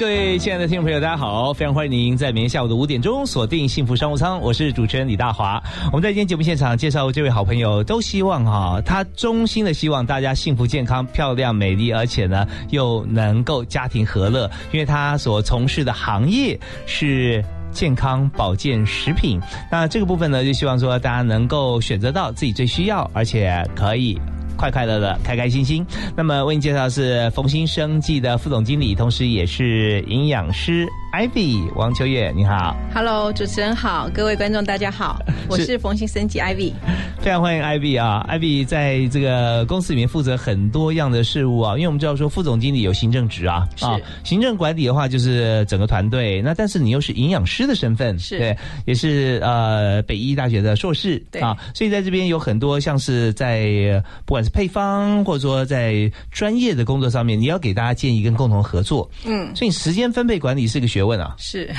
各位亲爱的听众朋友，大家好！非常欢迎您在明天下午的五点钟锁定幸福商务舱，我是主持人李大华。我们在今天节目现场介绍这位好朋友，都希望哈，他衷心的希望大家幸福、健康、漂亮、美丽，而且呢又能够家庭和乐，因为他所从事的行业是健康保健食品。那这个部分呢，就希望说大家能够选择到自己最需要，而且可以。快快乐乐，开开心心。那么为您介绍的是冯新生计的副总经理，同时也是营养师 Ivy 王秋月，你好。Hello，主持人好，各位观众大家好，我是冯兴生及 Ivy。非常欢迎 Ivy 啊，Ivy 在这个公司里面负责很多样的事务啊，因为我们知道说副总经理有行政职啊，啊，行政管理的话就是整个团队，那但是你又是营养师的身份，是对，也是呃北医大学的硕士，对啊，所以在这边有很多像是在不管是配方，或者说在专业的工作上面，你要给大家建议跟共同合作。嗯，所以时间分配管理是个学问啊。是，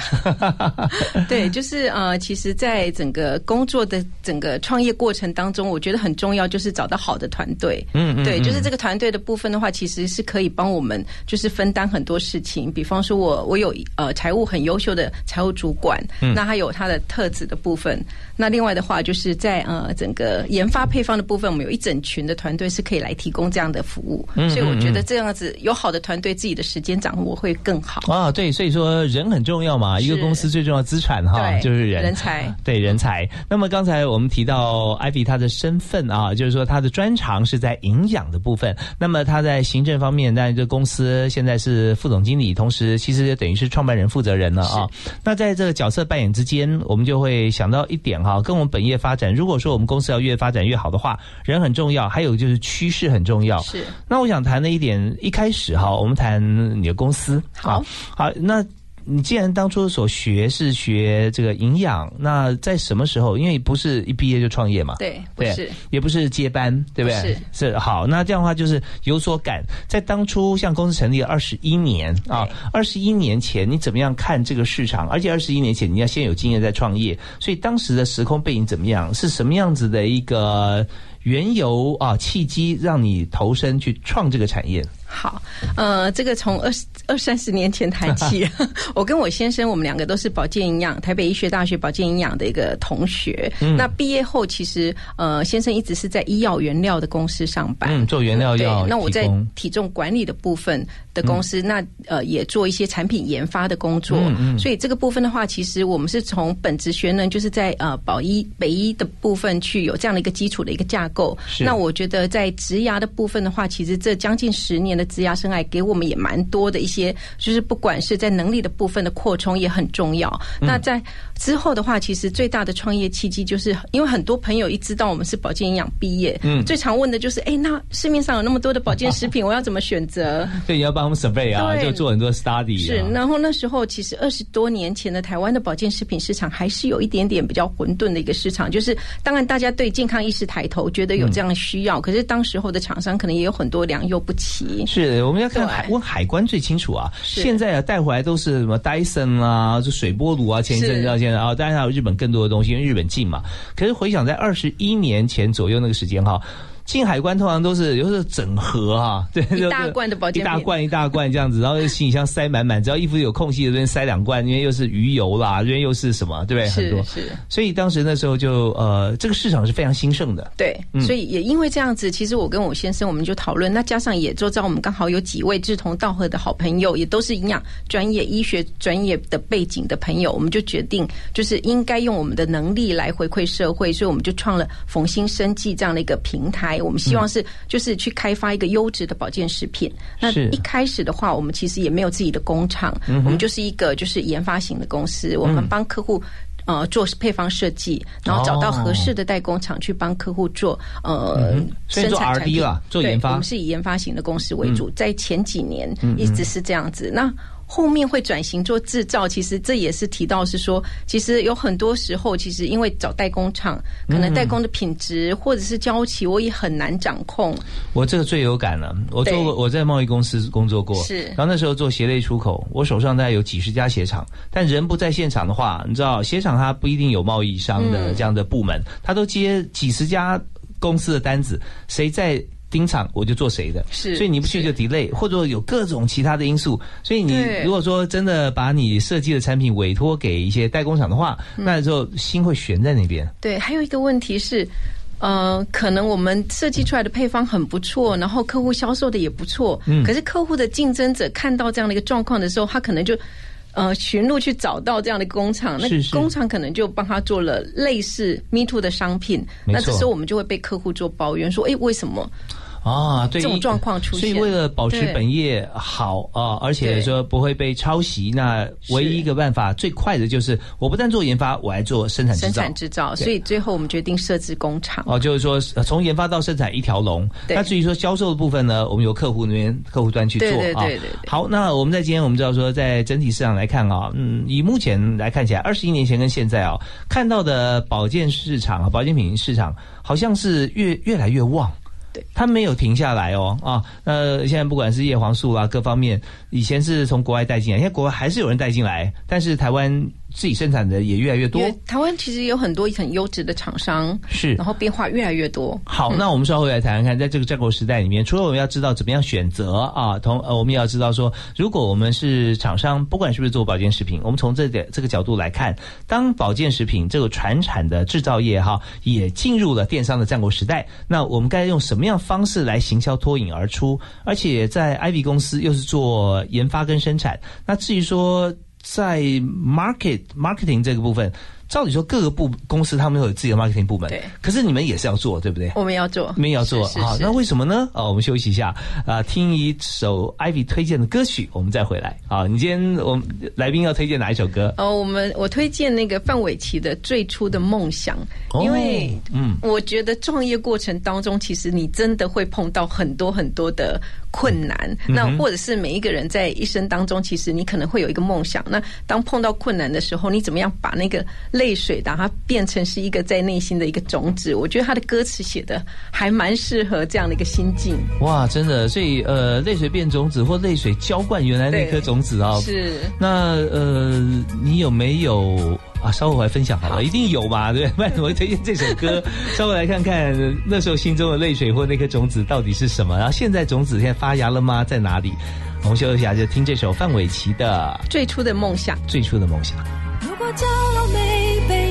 对，就是呃，其实，在整个工作的整个创业过程当中，我觉得很重要就是找到好的团队。嗯嗯，对，就是这个团队的部分的话，其实是可以帮我们就是分担很多事情。比方说，我我有呃财务很优秀的财务主管，那他有他的特质的部分。那另外的话，就是在呃整个研发配方的部分，我们有一整群的团队是可以来提供这样的服务。嗯所以我觉得这样子有好的团队，自己的时间掌握会更好。啊，对，所以说人很重要嘛，一个公司最重要资产哈，就是人人才对人才。那么刚才我们提到艾比他的身份啊，就是说他的专长是在营养的部分。那么他在行政方面，在这公司现在是副总经理，同时其实也等于是创办人、负责人了啊。那在这个角色扮演之间，我们就会想到一点哈，跟我们本业发展，如果说我们公司要越发展越好的话，人很重要，还有就是趋势很重要。是那我想谈的一点，一开始哈，我们谈你的公司。好好，那你既然当初所学是学这个营养，那在什么时候？因为不是一毕业就创业嘛，对，不，是也不是接班，对不对？是是好，那这样的话就是有所感。在当初像公司成立二十一年啊，二十一年前你怎么样看这个市场？而且二十一年前你要先有经验再创业，所以当时的时空背景怎么样？是什么样子的一个缘由啊契机，让你投身去创这个产业？好，呃，这个从二十二三十年前谈起，我跟我先生，我们两个都是保健营养，台北医学大学保健营养的一个同学。嗯。那毕业后，其实呃，先生一直是在医药原料的公司上班，嗯，做原料对药，那我在体重管理的部分的公司，那呃也做一些产品研发的工作。所以这个部分的话，其实我们是从本职学呢，就是在呃保医北医的部分去有这样的一个基础的一个架构。是。那我觉得在职牙的部分的话，其实这将近十年的职涯生涯，给我们也蛮多的一些，就是不管是在能力的部分的扩充也很重要。嗯那在之后的话，其实最大的创业契机，就是因为很多朋友一知道我们是保健营养毕业，嗯最常问的就是，哎，那市面上有那么多的保健食品，我要怎么选择？对，你要帮我们 survey 啊，就做很多 study 啊。是，然后那时候其实二十多年前的台湾的保健食品市场还是有一点点比较混沌的一个市场，就是当然大家对健康意识抬头，觉得有这样的需要，可是当时候的厂商可能也有很多良莠不齐。是，我们要看海问海关最清楚啊。是现在啊，带回来都是什么 Dyson 啊，就水波炉啊，前一阵子到现在啊，当然还有日本更多的东西，因为日本近嘛。可是回想在二十一年前左右那个时间哈。进海关通常都是有时候整盒啊，对，一大罐的保健品一大罐一大罐这样子，然后行李箱塞满满，只要衣服有空隙这边塞两罐，因为又是鱼油啦，这边又是什么，对不对？很多，是是，所以当时那时候就呃，这个市场是非常兴盛的。对，嗯所以也因为这样子，其实我跟我先生我们就讨论，那加上也周遭我们刚好有几位志同道合的好朋友，也都是营养专业、医学专业的背景的朋友，我们就决定就是应该用我们的能力来回馈社会，所以我们就创了冯新生计这样的一个平台。我们希望是就是去开发一个优质的保健食品。那一开始的话，我们其实也没有自己的工厂，我们就是一个就是研发型的公司，我们帮客户。呃，做配方设计，然后找到合适的代工厂去帮客户做呃生产产品。啦做研发。对我们是以研发型的公司为主，在前几年一直是这样子。那后面会转型做制造，其实这也是提到是说，其实有很多时候，其实因为找代工厂，可能代工的品质或者是交期，我也很难掌控。我这个最有感了，我做过，我在贸易公司工作过，是，然后那时候做鞋类出口，我手上大概有几十家鞋厂，但人不在现场的话，你知道，鞋厂它不一定有贸易商的这样的部门，他都接几十家公司的单子，谁在？盯场我就做谁的，是，所以你不去就 delay，或者有各种其他的因素，所以你如果说真的把你设计的产品委托给一些代工厂的话，那时候心会悬在那边。对，还有一个问题是，呃，可能我们设计出来的配方很不错，然后客户销售的也不错，嗯，可是客户的竞争者看到这样的一个状况的时候，他可能就。呃，寻路去找到这样的工厂，那工厂可能就帮他做了类似 Me Too 的商品，那这时候我们就会被客户做抱怨说，哎，为什么？啊，对，这种状况出现，所以为了保持本业好啊，而且说不会被抄袭，那唯一一个办法最快的就是，我不但做研发，我还做生产制造。生产制造，所以最后我们决定设置工厂。哦，就是说从研发到生产一条龙。那至于说销售的部分呢，我们由客户那边客户端去做啊。对对对。好，那我们在今天我们知道说，在整体市场来看啊，嗯，以目前来看起来，二十一年前跟现在啊，看到的保健市场啊，保健品市场好像是越越来越旺。对，它没有停下来哦啊，那现在不管是叶黄素啊，各方面，以前是从国外带进来，现在国外还是有人带进来，但是台湾。自己生产的也越来越多。台湾其实有很多很优质的厂商，是，然后变化越来越多。好，那我们稍后来谈谈看，在这个战国时代里面，除了我们要知道怎么样选择啊，同呃，我们也要知道说，如果我们是厂商，不管是不是做保健食品，我们从这点这个角度来看，当保健食品这个传产的制造业哈，也进入了电商的战国时代，那我们该用什么样方式来行销脱颖而出？而且在 IV 公司又是做研发跟生产，那至于说。在 market marketing 这个部分。照理说，各个部公司他们都有自己的 marketing 部门，对。可是你们也是要做，对不对？我们要做，你们要做啊？那为什么呢？啊，我们休息一下啊，听一首 Ivy 推荐的歌曲，我们再回来啊。你今天我们来宾要推荐哪一首歌？哦，我们我推荐那个范玮琪的《最初的梦想》，因为嗯，我觉得创业过程当中，其实你真的会碰到很多很多的困难。那或者是每一个人在一生当中，其实你可能会有一个梦想。那当碰到困难的时候，你怎么样把那个泪水把它变成是一个在内心的一个种子，我觉得他的歌词写的还蛮适合这样的一个心境。哇，真的，所以呃，泪水变种子或泪水浇灌原来那颗种子啊。是。那呃，你有没有啊？稍后来分享好了，一定有吧？对，为什么推荐这首歌？稍后来看看那时候心中的泪水或那颗种子到底是什么？然后现在种子现在发芽了吗？在哪里？我们休息一下，就听这首范玮琪的《最初的梦想》。最初的梦想。如果骄傲没被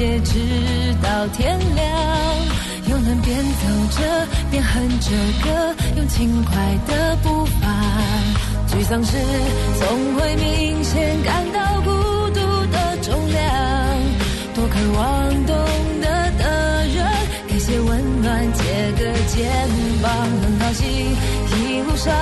夜，直到天亮，又能边走着边哼着歌，用轻快的步伐。沮丧时总会明显感到孤独的重量，多渴望懂得的人，给些温暖，借个肩膀，很高兴一路上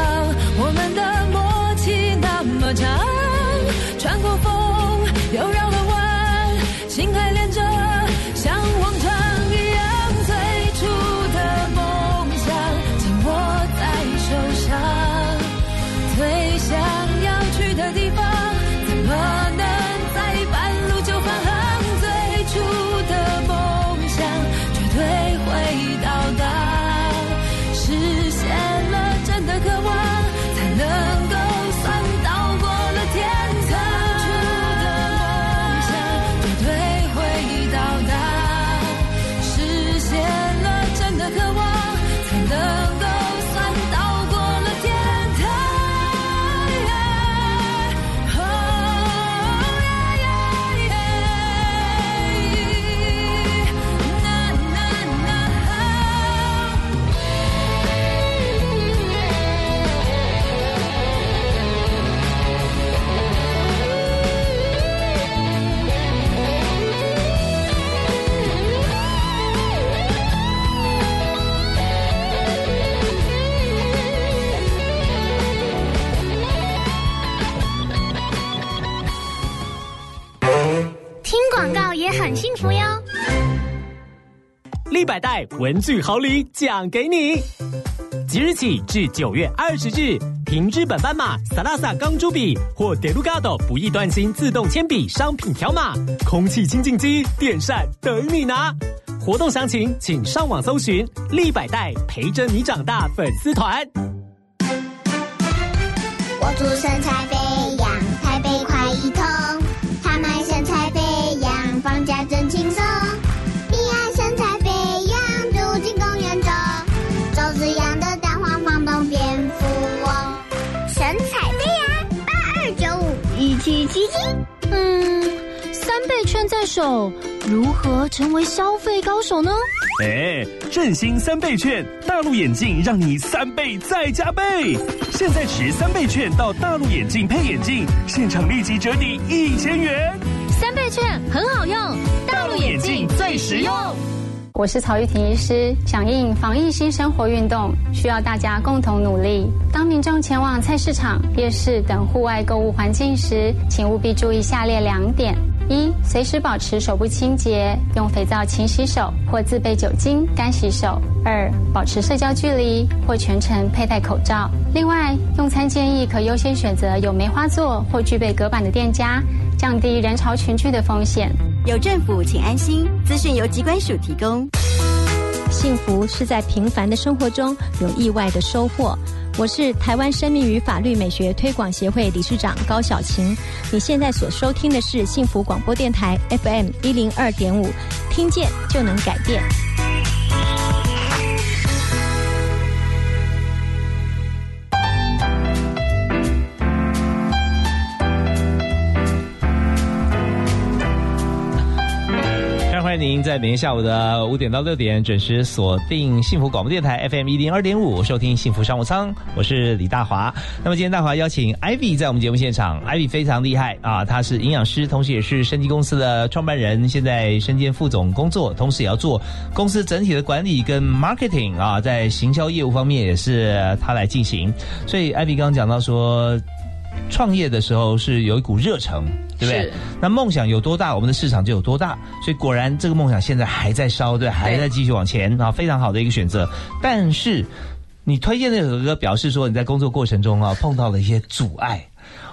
百代文具好礼奖给你！即日起至九月二十日，凭日本斑马、萨拉萨钢珠笔或 Delgado 不易断芯自动铅笔商品条码，空气清净机、电扇等你拿。活动详情请上网搜寻“立百代陪着你长大”粉丝团。我祝身材肥倍券在手，如何成为消费高手呢？哎，振兴三倍券，大陆眼镜让你三倍再加倍。现在持三倍券到大陆眼镜配眼镜，现场立即折抵一千元。三倍券很好用，大陆眼镜最实用。我是曹玉婷医师，响应防疫新生活运动，需要大家共同努力。当民众前往菜市场、夜市等户外购物环境时，请务必注意下列两点：一、随时保持手部清洁，用肥皂勤洗手或自备酒精干洗手；二、保持社交距离或全程佩戴口罩。另外，用餐建议可优先选择有梅花座或具备隔板的店家，降低人潮群聚的风险。有政府，请安心。资讯由机关署提供。幸福是在平凡的生活中有意外的收获。我是台湾生命与法律美学推广协会理事长高小晴。你现在所收听的是幸福广播电台 FM 一零二点五，听见就能改变。您在每天下午的五点到六点准时锁定幸福广播电台 FM 一零二点五，收听幸福商务舱，我是李大华。那么今天大华邀请 Ivy 在我们节目现场，Ivy 非常厉害啊，她是营养师，同时也是生技公司的创办人，现在身兼副总工作，同时也要做公司整体的管理跟 marketing 啊，在行销业务方面也是他来进行。所以 Ivy 刚刚讲到说。创业的时候是有一股热诚，对不对？那梦想有多大，我们的市场就有多大。所以果然这个梦想现在还在烧，对，还在继续往前啊，非常好的一个选择。但是你推荐那首歌表示说你在工作过程中啊碰到了一些阻碍，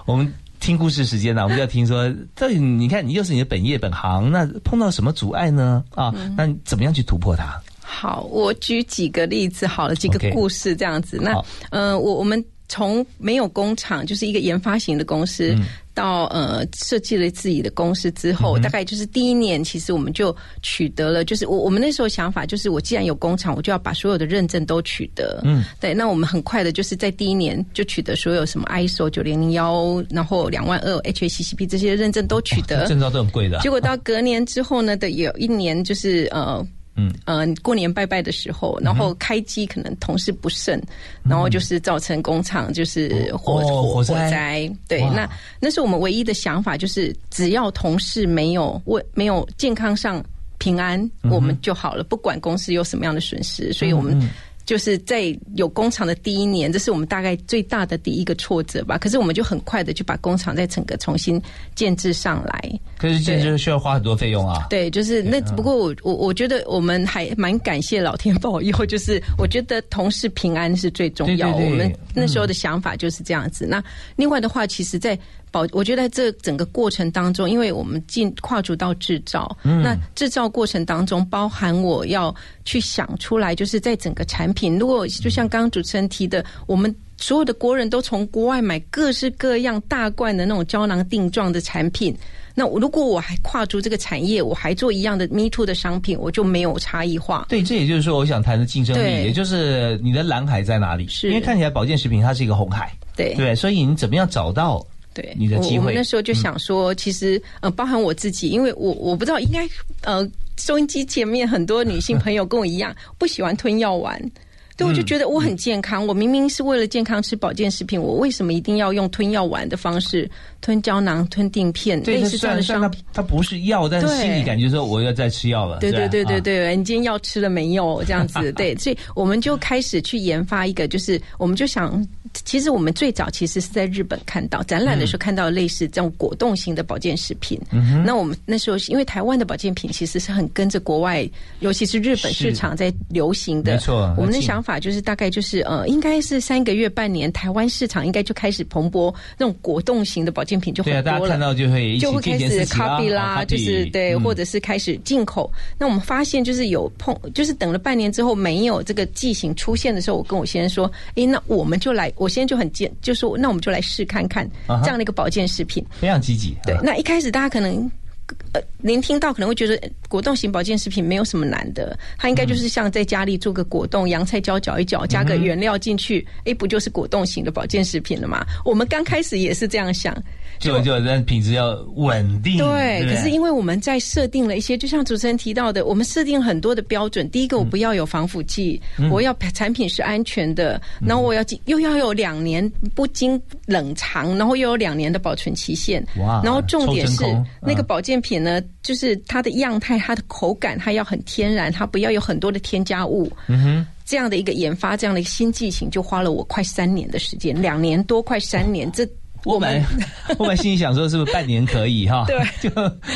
我们。听故事时间呢，我们就要听说，这你看你又是你的本业本行，那碰到什么阻碍呢？啊，那怎么样去突破它？好，我举几个例子好了，几个故事这样子。那嗯呃，我我们从没有工厂，就是一个研发型的公司，嗯到呃设计了自己的公司之后，大概就是第一年，其实我们就取得了，就是我我们那时候想法就是，我既然有工厂，我就要把所有的认证都取得。嗯，对，那我们很快的就是在第一年就取得所有什么 ISO 九零零幺，然后两万二 HACCP 这些认证都取得。证照都很贵的。结果到隔年之后呢的有一年就是呃。嗯。呃，过年拜拜的时候，然后开机可能同事不慎，然后就是造成工厂就是火、哦火火灾。对，那那是我们唯一的想法，就是只要同事没有问没有健康上平安，嗯我们就好了，不管公司有什么样的损失，所以我们。就是在有工厂的第一年，这是我们大概最大的第一个挫折吧。可是我们就很快的就把工厂再整个重新建制上来。可是建制需要花很多费用啊。对，就是那不过我我我觉得我们还蛮感谢老天保佑，就是我觉得同事平安是最重要。对对对我们那时候的想法就是这样子。那另外的话，其实，在保我觉得在这整个过程当中，因为我们进跨足到制造，嗯那制造过程当中包含我要去想出来，就是在整个产品，如果就像刚刚主持人提的，我们。所有的国人都从国外买各式各样大罐的那种胶囊定状的产品，那如果我还跨足这个产业，我还做一样的 Me Too 的商品，我就没有差异化。对，这也就是说，我想谈的竞争力，也就是你的蓝海在哪里？是因为看起来保健食品它是一个红海，对对，所以你怎么样找到对，你的机会嗯我我们那时候就想说，其实呃，包含我自己，因为我我不知道，应该呃，收音机前面很多女性朋友跟我一样，不喜欢吞药丸。对，我就觉得我很健康，我明明是为了健康吃保健食品，我为什么一定要用吞药丸的方式吞胶囊、吞定片，对，它类似这样的虽然虽然它商品？它不是药，但是心里感觉说我要再吃药了。对对对对对，你今天药吃了没有？这样子，对，所以我们就开始去研发一个，就是我们就想，其实我们最早其实是在日本看到展览的时候看到类似这种果冻型的保健食品。嗯那我们那时候是因为台湾的保健品其实是很跟着国外，尤其是日本市场在流行的。没错我们的想法就是大概就是呃，应该是三个月半年，台湾市场应该就开始蓬勃，那种果冻型的保健品就很对啊，多了。大家看到就会就会开始见贤思齐 copy 啦，啊就是对，嗯或者是开始进口。那我们发现就是有碰，就是等了半年之后没有这个剂型出现的时候，我跟我先生说，诶，那我们就来，我先生就很健，就说那我们就来试看看这样的一个保健食品。非常积极。对啊，那一开始大家可能。呃，您听到可能会觉得呃果冻型保健食品没有什么难的，它应该就是像在家里做个果冻，洋菜椒搅一搅，加个原料进去，诶，不就是果冻型的保健食品了吗？我们刚开始也是这样想，就就但品质要稳定。对，不可是因为我们在设定了一些，就像主持人提到的，我们设定很多的标准。第一个，我不要有防腐剂，嗯我要产品是安全的，然后我要经又要有两年不经冷藏，然后又有两年的保存期限。哇然后重点是那个嗯保健品呢，就是它的样态、它的口感，它要很天然，它不要有很多的添加物。嗯哼，这样的一个研发，这样的一个新剂型，就花了我快三年的时间，两年多，快三年。这我们我们 心里想说是不是半年可以哈？对，就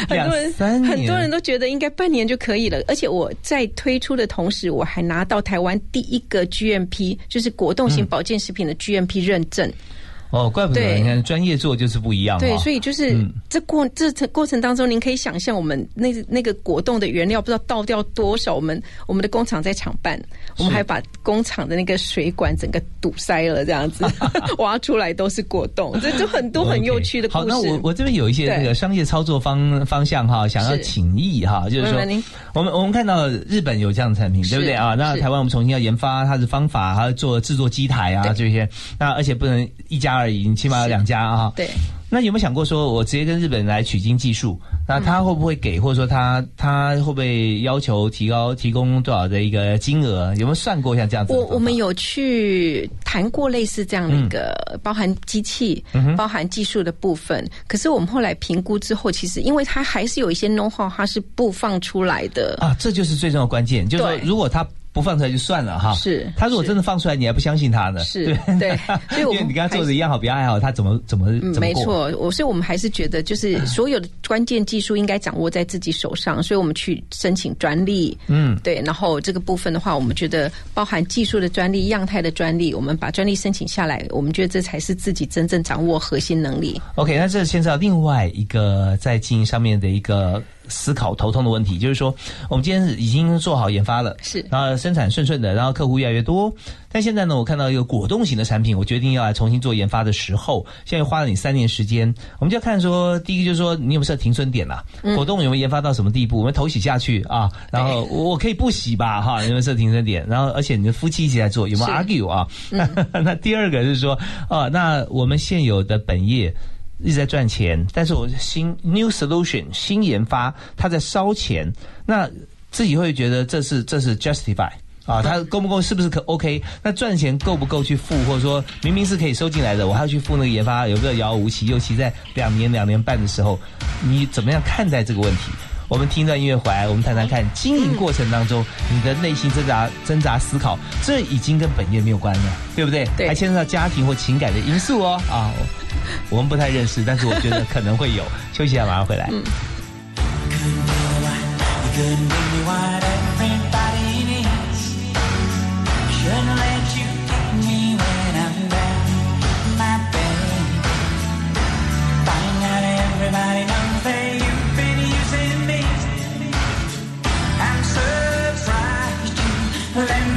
两很多人三年，很多人都觉得应该半年就可以了，而且我在推出的同时，我还拿到台湾第一个 GMP，就是果冻型保健食品的 GMP 认证。哦，怪不得你看专业做就是不一样。对，哦所以就是嗯。这过这程过程当中，您可以想象我们那那个果冻的原料不知道倒掉多少，我们我们的工厂在厂办，我们还把工厂的那个水管整个堵塞了，这样子 挖出来都是果冻，这就很多很有趣的故事。好，那我我这边有一些那个商业操作方方向哈，想要请益哈，就是说我们我们看到日本有这样的产品，对不对？啊？那台湾我们重新要研发它的方法，还要做制作机台啊这些，那而且不能一家而已，你起码有两家啊。对。那有没有想过说，我直接跟日本人来取经技术？那他会不会给，或者说他他会不会要求提高提供多少的一个金额？有没有算过像这样子？我我们有去谈过类似这样的一个，嗯包含机器、包含技术的部分。可是我们后来评估之后，其实因为它还是有一些 know how，它是不放出来的。啊，这就是最重要的关键，就是说如果他。不放出来就算了哈。是他如果真的放出来，你还不相信他呢？是对，所以我们跟他做的一样好，比他还好，他怎么怎么嗯，怎么？没错，我所以我们还是觉得，就是所有的关键技术应该掌握在自己手上，所以我们去申请专利，嗯，对，然后这个部分的话，我们觉得包含技术的专利、样态的专利，我们把专利申请下来，我们觉得这才是自己真正掌握核心能力。OK，那这牵涉到另外一个在经营上面的一个思考头痛的问题，就是说，我们今天已经做好研发了，是然后生产顺顺的，然后客户越来越多，但现在呢，我看到一个果冻型的产品，我决定要来重新做研发的时候，现在花了你三年时间，我们就要看说，第一个就是说你有没有设停损点啦、果冻有没有研发到什么地步？我们头洗下去啊，然后我可以不洗吧，哈，有没有设停损点？然后而且你的夫妻一起来做，有没有 argue 啊？那第二个是说，啊，那我们现有的本业。一直在赚钱，但是我新 new solution 新研发，它在烧钱，那自己会觉得这是这是 justify 啊，它够不够是不是可 OK？那赚钱够不够去付，或者说明明是可以收进来的，我还要去付那个研发，有没有遥遥无期？尤其在两年两年半的时候，你怎么样看待这个问题？我们听一段音乐回来，我们谈谈看经营过程当中你的内心挣扎、挣扎、思考，这已经跟本业没有关了，对不对？对还牵涉到家庭或情感的因素哦。啊，我们不太认识，但是我觉得可能会有。休息一下，马上回来。Blame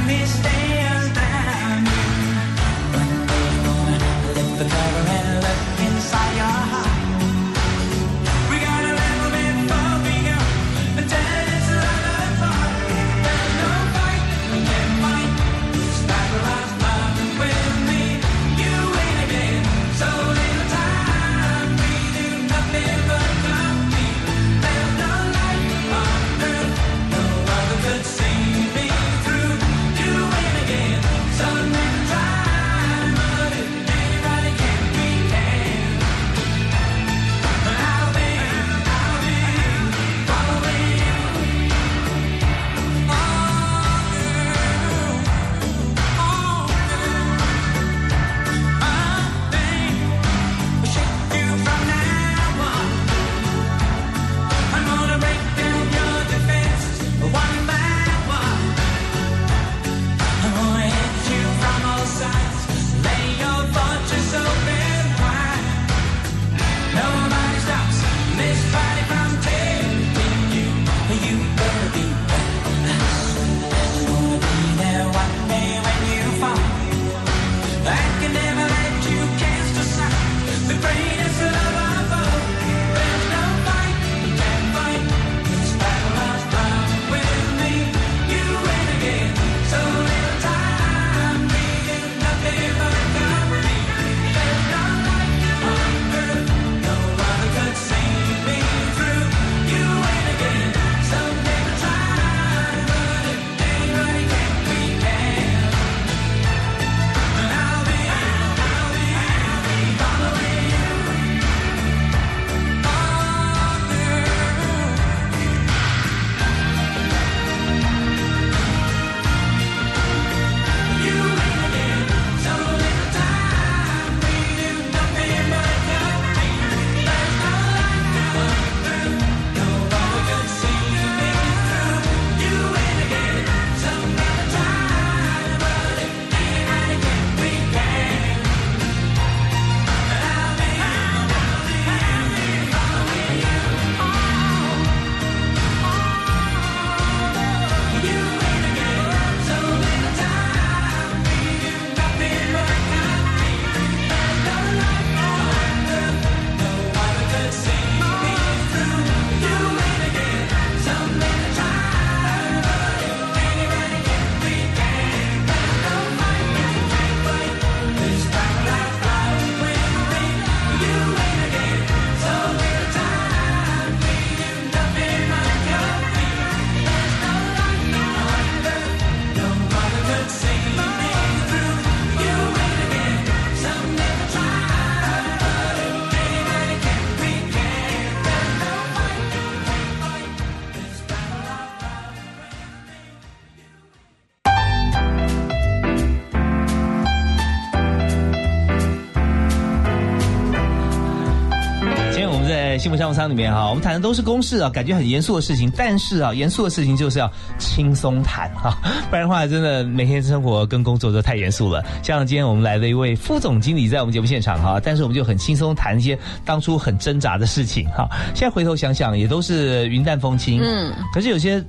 幸福商务舱里面哈，我们谈的都是公事啊，感觉很严肃的事情，但是啊，严肃的事情就是要轻松谈啊，不然的话，真的每天生活跟工作都太严肃了。像今天我们来了一位副总经理在我们节目现场哈，但是我们就很轻松谈一些当初很挣扎的事情哈。现在回头想想，也都是云淡风轻，嗯，可是有些。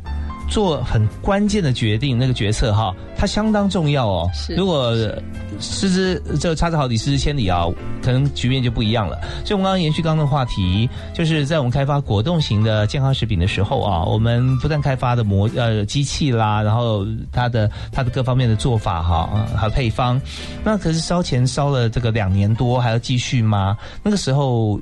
做很关键的决定，那个决策哈，它相当重要哦。是如果失之这个差之毫厘，失之千里啊，可能局面就不一样了。所以，我们刚刚延续刚刚的话题，就是在我们开发果冻型的健康食品的时候啊，我们不但开发的模呃机器啦，然后它的它的各方面的做法哈，还有配方，那可是烧钱烧了这个两年多，还要继续吗？那个时候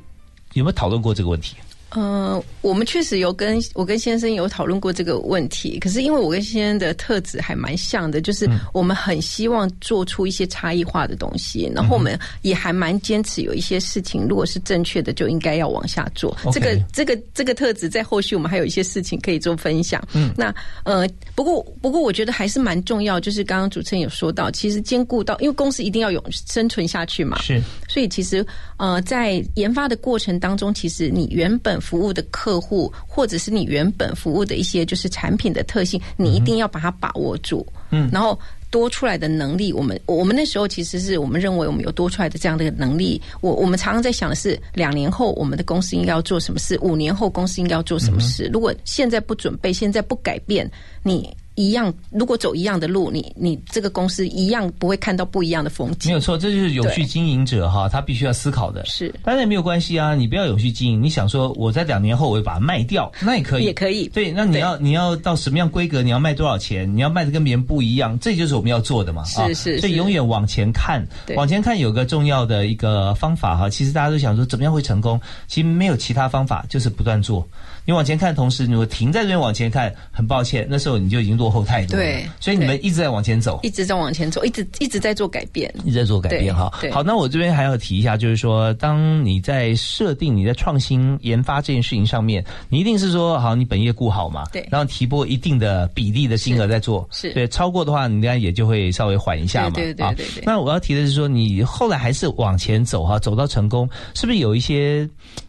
有没有讨论过这个问题？呃，我们确实有跟我跟先生有讨论过这个问题，可是因为我跟先生的特质还蛮像的，就是我们很希望做出一些差异化的东西，然后我们也还蛮坚持有一些事情，如果是正确的，就应该要往下做。这个这个这个特质在后续我们还有一些事情可以做分享。嗯，那呃，不过不过我觉得还是蛮重要，就是刚刚主持人有说到，其实兼顾到，因为公司一定要有生存下去嘛，是，所以其实呃，在研发的过程当中，其实你原本服务的客户，或者是你原本服务的一些就是产品的特性，你一定要把它把握住。嗯，然后多出来的能力，我们我们那时候其实是我们认为我们有多出来的这样的能力。我我们常常在想的是，两年后我们的公司应该要做什么事，五年后公司应该要做什么事。如果现在不准备，现在不改变，你。一样，如果走一样的路，你你这个公司一样不会看到不一样的风景。没有错，这就是有序经营者哈，他必须要思考的。是，当然也没有关系啊，你不要有序经营，你想说我在两年后我会把它卖掉，那也可以，也可以。对，那你要你要到什么样规格，你要卖多少钱，你要卖的跟别人不一样，这就是我们要做的嘛。是是，所以永远往前看，往前看有个重要的一个方法哈。其实大家都想说怎么样会成功，其实没有其他方法，就是不断做。你往前看同时，你会停在这边往前看，很抱歉，那时候你就已经落后太多了。对，所以你们一直在往前走，一直在往前走，一直一直在做改变，一直在做改变哈。好，那我这边还要提一下，就是说，当你在设定你在创新研发这件事情上面，你一定是说好，你本业顾好嘛，对，然后提拨一定的比例的金额在做，是对，超过的话，你应该也就会稍微缓一下嘛。对对对对。那我要提的是说，你后来还是往前走哈，走到成功，是不是有一些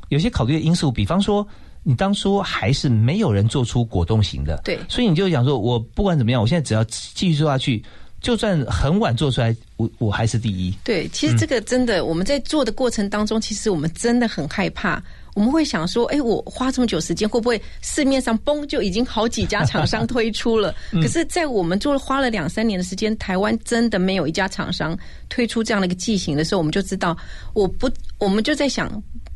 有些考虑的因素？比方说。你当初还是没有人做出果冻型的，对，所以你就想说，我不管怎么样，我现在只要继续做下去，就算很晚做出来，我我还是第一。对，其实这个真的，我们在做的过程当中，其实我们真的很害怕，我们会想说，哎，我花这么久时间，会不会市面上嘣就已经好几家厂商推出了？可是，在我们做了花了两三年的时间，台湾真的没有一家厂商推出这样的一个剂型的时候，我们就知道，我不，我们就在想。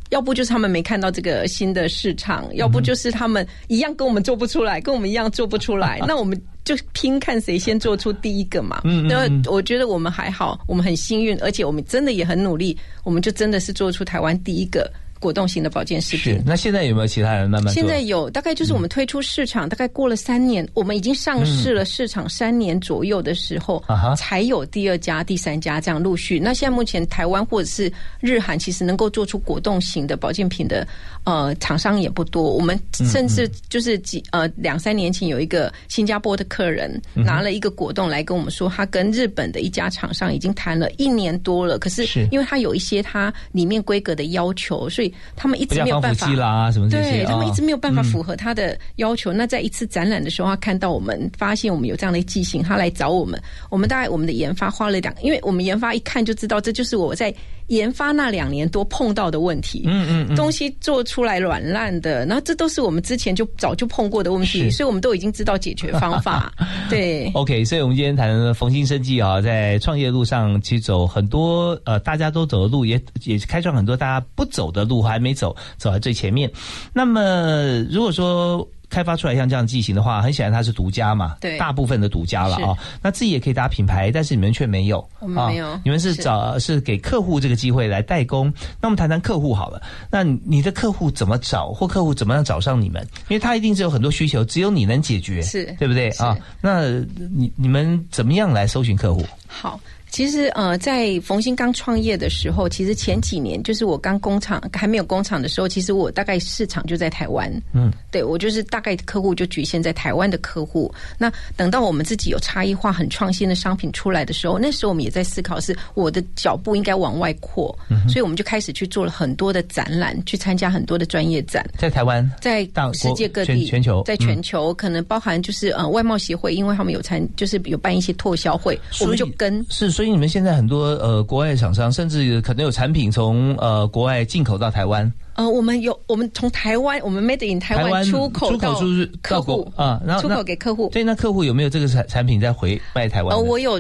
要不就是他们没看到这个新的市场，要不就是他们一样跟我们做不出来，跟我们一样做不出来。那我们就拼看谁先做出第一个嘛。那我觉得我们还好，我们很幸运，而且我们真的也很努力，我们就真的是做出台湾第一个。果冻型的保健食品。是，那现在有没有其他人慢慢？现在有，大概就是我们推出市场，大概过了三年，我们已经上市了市场三年左右的时候，才有第二家、第三家这样陆续。那现在目前台湾或者是日韩，其实能够做出果冻型的保健品的呃厂商也不多。我们甚至就是几呃两三年前有一个新加坡的客人拿了一个果冻来跟我们说，他跟日本的一家厂商已经谈了一年多了，可是因为他有一些他里面规格的要求，所以他们一直没有办法啦，什么这些，对他们一直没有办法符合他的要求。那在一次展览的时候，他看到我们，发现我们有这样的记性，他来找我们。我们大概我们的研发花了两，因为我们研发一看就知道，这就是我在。研发那两年多碰到的问题，嗯嗯，东西做出来软烂的，然后这都是我们之前就早就碰过的问题，所以我们都已经知道解决方法。对，OK，所以我们今天谈逢新生计啊，在创业路上其实走很多呃大家都走的路，也也开创很多大家不走的路，还没走走在最前面。那么如果说。开发出来像这样机型的话，很显然它是独家嘛，对，大部分的独家了啊。那自己也可以打品牌，但是你们却没有，我们没有，你们是找是给客户这个机会来代工。那我们谈谈客户好了，那你的客户怎么找，或客户怎么样找上你们？因为他一定是有很多需求，只有你能解决，是对不对啊？那你你们怎么样来搜寻客户？好。其实呃，在冯鑫刚创业的时候，其实前几年就是我刚工厂还没有工厂的时候，其实我大概市场就在台湾。嗯，对我就是大概客户就局限在台湾的客户。那等到我们自己有差异化、很创新的商品出来的时候，那时候我们也在思考，是我的脚步应该往外扩，所以我们就开始去做了很多的展览，去参加很多的专业展。在台湾，在大世界各地、全全球在全球、可能包含就是呃外贸协会，因为他们有参，就是有办一些拓销会，我们就跟是，所以你们现在很多呃国外厂商，甚至可能有产品从呃国外进口到台湾，呃，我们有我们从台湾，我们 made in 台台湾湾出口出口到出去客户啊，然后出口给客户。对那客户有没有这个产产品再回卖台湾呃，我有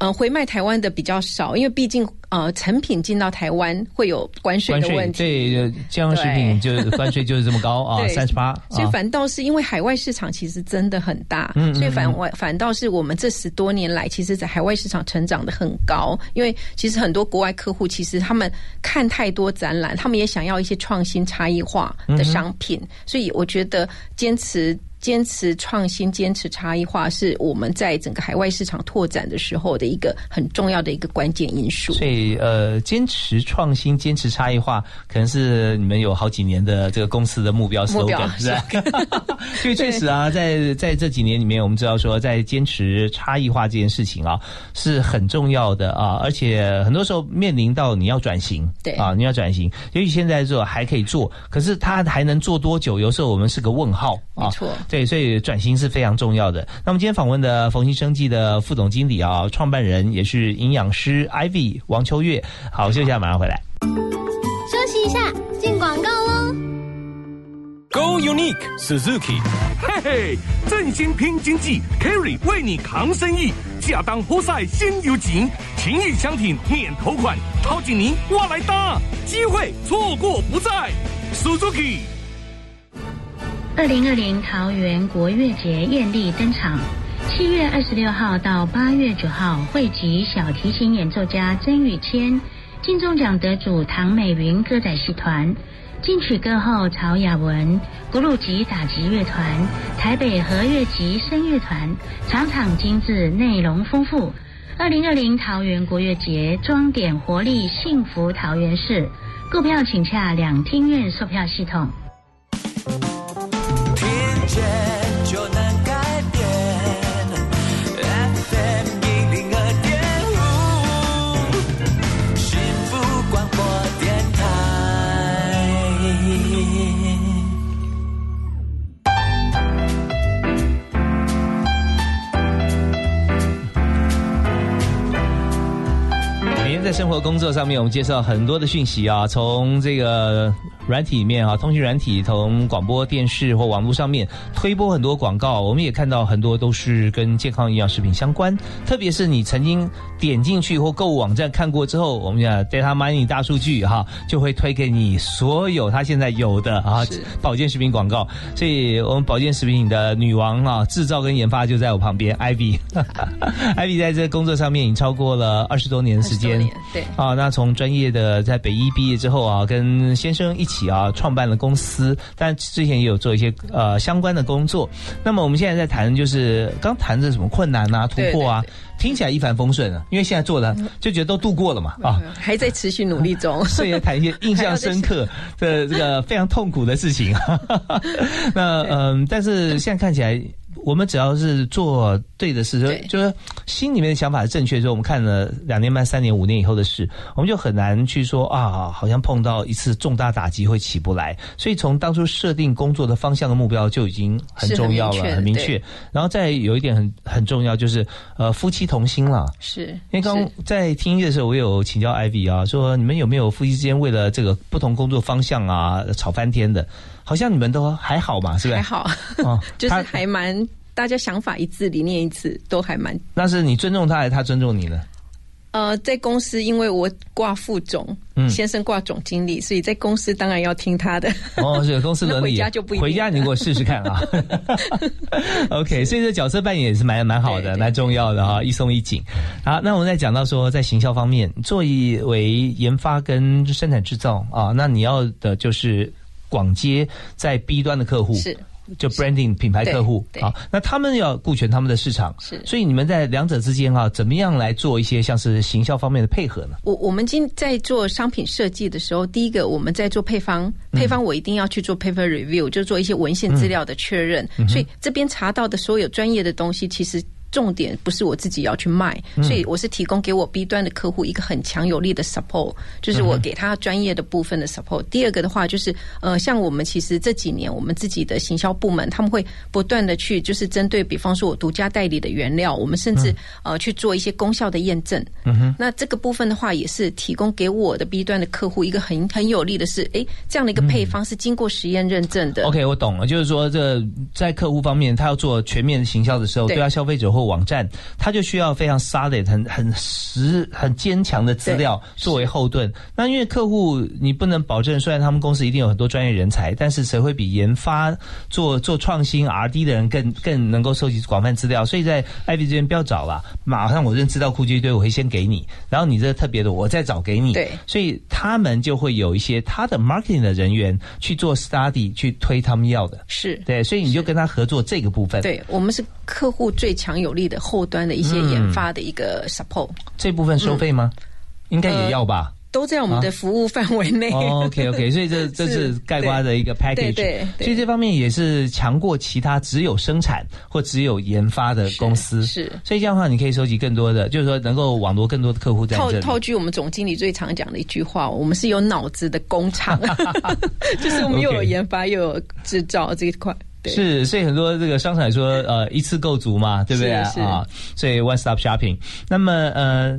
呃回卖台湾的比较少，因为毕竟呃成品进到台湾会有关税的问题。对呃健康食品就是关税就是这么高啊，三十八。所以啊反倒是因为海外市场其实真的很大，嗯嗯所以反外反倒是我们这十多年来，其实在海外市场成长的很高。因为其实很多国外客户其实他们看太多展览，他们也想要一些创新差异化的商品，所以我觉得坚持。坚持创新、坚持差异化，是我们在整个海外市场拓展的时候的一个很重要的一个关键因素。所以呃，坚持创新、坚持差异化，可能是你们有好几年的这个公司的目标目标 slogan，是吧？所以 确实啊，在在这几年里面，我们知道说，在坚持差异化这件事情啊，是很重要的啊，而且很多时候面临到你要转型，对啊，你要转型，也许现在做还可以做，可是它还能做多久？有时候我们是个问号啊。没错对，所以转型是非常重要的。那么今天访问的冯鑫生技的副总经理啊，创办人也是营养师 Ivy 王秋月。好，休息一下，马上回来。休息一下，进广告喽。Go Unique Suzuki，嘿嘿，振兴拼经济，Carry 为你扛生意，亚当活塞先有情，情谊相挺免头款，掏紧您我来搭，机会错过不再，Suzuki。二零二零桃园国乐节艳丽登场，七月二十六号到八月九号，汇集小提琴演奏家曾宇谦、金钟奖得主唐美云歌仔戏团、金曲歌后曹雅文、古鲁吉打击乐团、台北和乐集声乐团，场场精致，内容丰富。二零二零桃园国乐节，装点活力，幸福桃园市。购票请洽两厅院售票系统。每天在生活工作上面，我们介绍很多的讯息啊，从这个软体里面啊，通讯软体，从广播电视或网络上面推播很多广告，我们也看到很多都是跟健康营养食品相关。特别是你曾经点进去或购物网站看过之后，我们讲 data mining 大数据哈、就会推给你所有他现在有的啊保健食品广告。所以我们保健食品的女王啊，制造跟研发就在我旁边，Ivy。Ivy 在这个工作上面已经超过了二十多年的时间20多年。对啊，那从专业的在北医毕业之后啊，跟先生一起啊创办了公司，但之前也有做一些呃相关的工作。那么我们现在在谈就是刚谈的什么困难啊、突破啊，听起来一帆风顺啊，因为现在做的就觉得都度过了嘛啊。还在持续努力中。所以要谈一些印象深刻的这个非常痛苦的事情。那嗯，但是现在看起来，我们只要是做对的事，就就是心里面的想法是正确的时候，我们看了两年半、三年、五年以后的事，我们就很难去说啊，好像碰到一次重大打击会起不来。所以从当初设定工作的方向的目标就已经很重要了，很明确。然后再有一点很很重要，就是呃夫妻同心了。是，因为刚在听音乐的时候，我有请教 Ivy 啊，说你们有没有夫妻之间为了这个不同工作方向啊吵翻天的？好像你们都还好吧，是不是？还好，哦，就是还蛮大家想法一致，理念一致，都还蛮那是你尊重他，还是他尊重你呢？呃，在公司因为我挂副总，嗯先生挂总经理，所以在公司当然要听他的。哦，是 公司伦理，回家就不一定回家你给我试试看啊。OK，所以这角色扮演也是蛮蛮好的，蛮重要的哈，一松一紧。好，那我们再讲到说，在行销方面，作为研发跟生产制造啊，那你要的就是广接在 B 端的客户是就 branding 品牌客户对啊，那他们要顾全他们的市场，是所以你们在两者之间啊，怎么样来做一些像是行销方面的配合呢？我我们今在做商品设计的时候，第一个我们在做配方，嗯配方我一定要去做 paper review，、就做一些文献资料的确认。嗯所以这边查到的所有专业的东西，其实。重点不是我自己要去卖，嗯所以我是提供给我 B 端的客户一个很强有力的 support，就是我给他专业的部分的 support。第二个的话就是，呃，像我们其实这几年我们自己的行销部门，他们会不断的去就是针对，比方说我独家代理的原料，我们甚至、呃去做一些功效的验证。嗯哼，那这个部分的话，也是提供给我的 B 端的客户一个很很有利的是，哎，这样的一个配方是经过实验认证的。OK，我懂了，就是说，这在客户方面，他要做全面行销的时候，对对他消费者或网站，他就需要非常 solid、很很实、很坚强的资料作为后盾。那因为客户你不能保证，虽然他们公司一定有很多专业人才，但是谁会比研发做做创新 R&D 的人更更能够收集广泛资料？所以在 Ivy 这边不要找了，马上我认知到库就一堆，我会先给你，然后你这特别的我再找给你。对，所以他们就会有一些他的 marketing 的人员去做 study 去推他们要的。是对，所以你就跟他合作这个部分。，对，我们是客户最强有力的后端的一些嗯研发的一个 support，、这部分收费吗？应该也要吧。都在我们的服务范围内。哦 OK OK，所以这这是盖瓜的一个 package，对对对所以这方面也是强过其他只有生产或只有研发的公司。是，所以这样的话，你可以收集更多的，就是说能够网罗更多的客户在这里。套套句我们总经理最常讲的一句话，我们是有脑子的工厂，就是我们又有研发又有制造这一块。对是，所以很多这个商场也说，呃，一次购足嘛，对不对啊？所以 one stop shopping。那么，呃，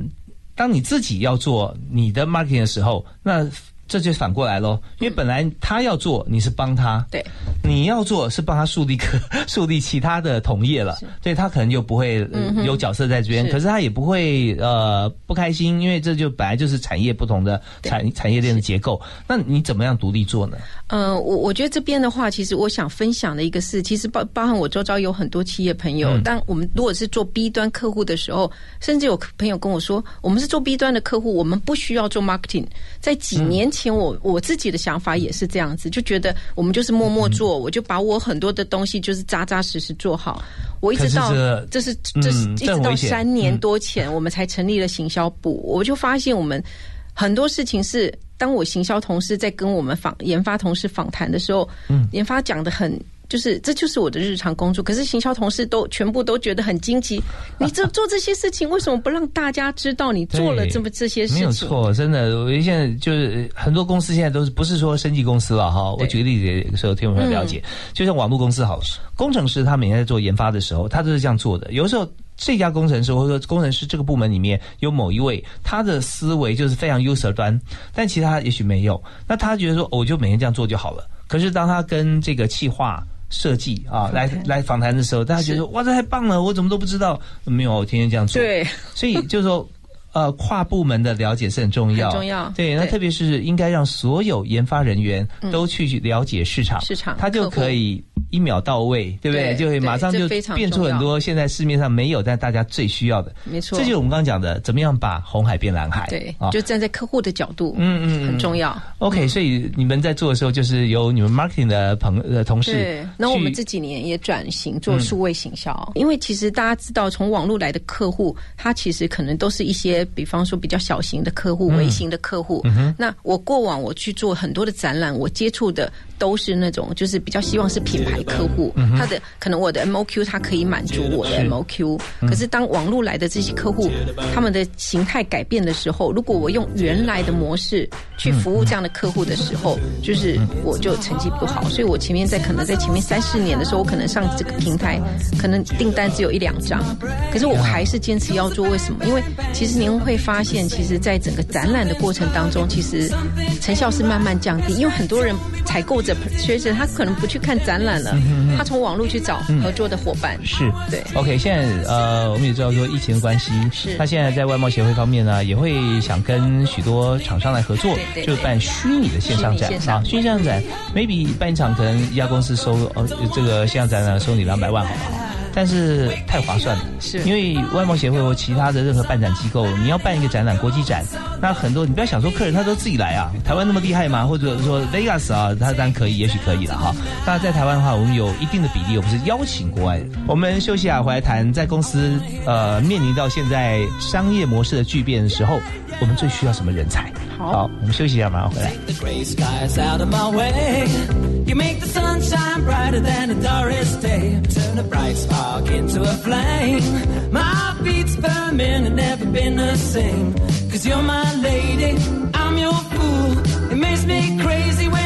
当你自己要做你的 marketing 的时候，那这就反过来喽，因为本来他要做，你是帮他，对，你要做是帮他树立个 树立其他的同业了，所以他可能就不会、有角色在这边，是。可是他也不会呃不开心，因为这就本来就是产业不同的产产业链的结构。那你怎么样独立做呢？呃，我我觉得这边的话，其实我想分享的一个是，其实包包含我周遭有很多企业朋友，嗯。当我们如果是做 B 端客户的时候，甚至有朋友跟我说，我们是做 B 端的客户，我们不需要做 marketing。在几年前我，我自己的想法也是这样子，就觉得我们就是默默做，我就把我很多的东西就是扎扎实实做好。我一直到是这这是这是嗯一直到三年嗯多前，我们才成立了行销部，我就发现我们很多事情是，当我行销同事在跟我们访研发同事访谈的时候，嗯研发讲的很。就是这就是我的日常工作，可是行销同事都全部都觉得很惊奇。你这 做这些事情，为什么不让大家知道你做了这么这些事没？有错，真的，我现在就是很多公司现在都是不是说升级公司了哈。我举个例子给所有听众朋友了解，就像网络公司好了，工程师他每天在做研发的时候，他都是这样做的。有时候这家工程师或者说工程师这个部门里面有某一位，他的思维就是非常 user 端，但其他也许没有。那他觉得说，哦我就每天这样做就好了。可是当他跟这个企划设计啊来来访谈的时候，大家觉得哇，这太棒了，我怎么都不知道？没有，我天天这样做。对，所以就是说。呃，跨部门的了解是很重要，很重要。对，那特别是应该让所有研发人员嗯。都去了解市场，市场他就可以一秒到位，对不对？对就会马上就变出很多现在市面上没有，但大家最需要的。没错这就是我们刚刚讲的，怎么样把红海变蓝海？对啊，就站在客户的角度，嗯嗯嗯很重要。OK，所以你们在做的时候，就是由你们 marketing 的朋呃同事对，那我们这几年也转型做嗯数位行销，因为其实大家知道，从网络来的客户，他其实可能都是一些，比方说比较小型的客户、嗯微型的客户。那我过往我去做很多的展览，我接触的都是那种就是比较希望是品牌客户，嗯他的可能我的 MOQ 它可以满足我的 MOQ，嗯可是当网络来的这些客户，他们的形态改变的时候，如果我用原来的模式去服务这样的客户的时候，就是我就成绩不好，所以我前面在可能在前面三四年的时候，我可能上这个平台，可能订单只有一两张，可是我还是坚持要做。为什么？因为其实您会发现，其实在整个展览的过程当中，其实成效是慢慢降低，因为很多人采购者学者他可能不去看展览了他从网络去找合作的伙伴。是对。OK，现在呃，我们也知道说疫情的关系，是。他现在在外贸协会方面呢，也会想跟许多厂商来合作，就办虚拟的线上展。啊，虚拟线上展，maybe 办一场可能一家公司收呃这个线上展呢收你两百万好不好？但是太划算了。是因为外贸协会或其他的任何办展机构，你要办一个展览，国际展，那很多你不要想说客人他都自己来啊，台湾那么厉害吗？或者说 Vegas 啊，他当然可以，也许可以了哈。那在台湾的话，我们有一定的比例，我们是邀请国外的。我们休息啊，回来谈，在公司呃面临到现在商业模式的巨变的时候，我们最需要什么人才？好，我们休息一下，马上回来。 the gray skies out of my way. You make the sunshine brighter than a Doris day. Turn a bright spark into a flame. My beats burning and never been the same. Cause you're my lady, I'm your fool. It makes me crazy when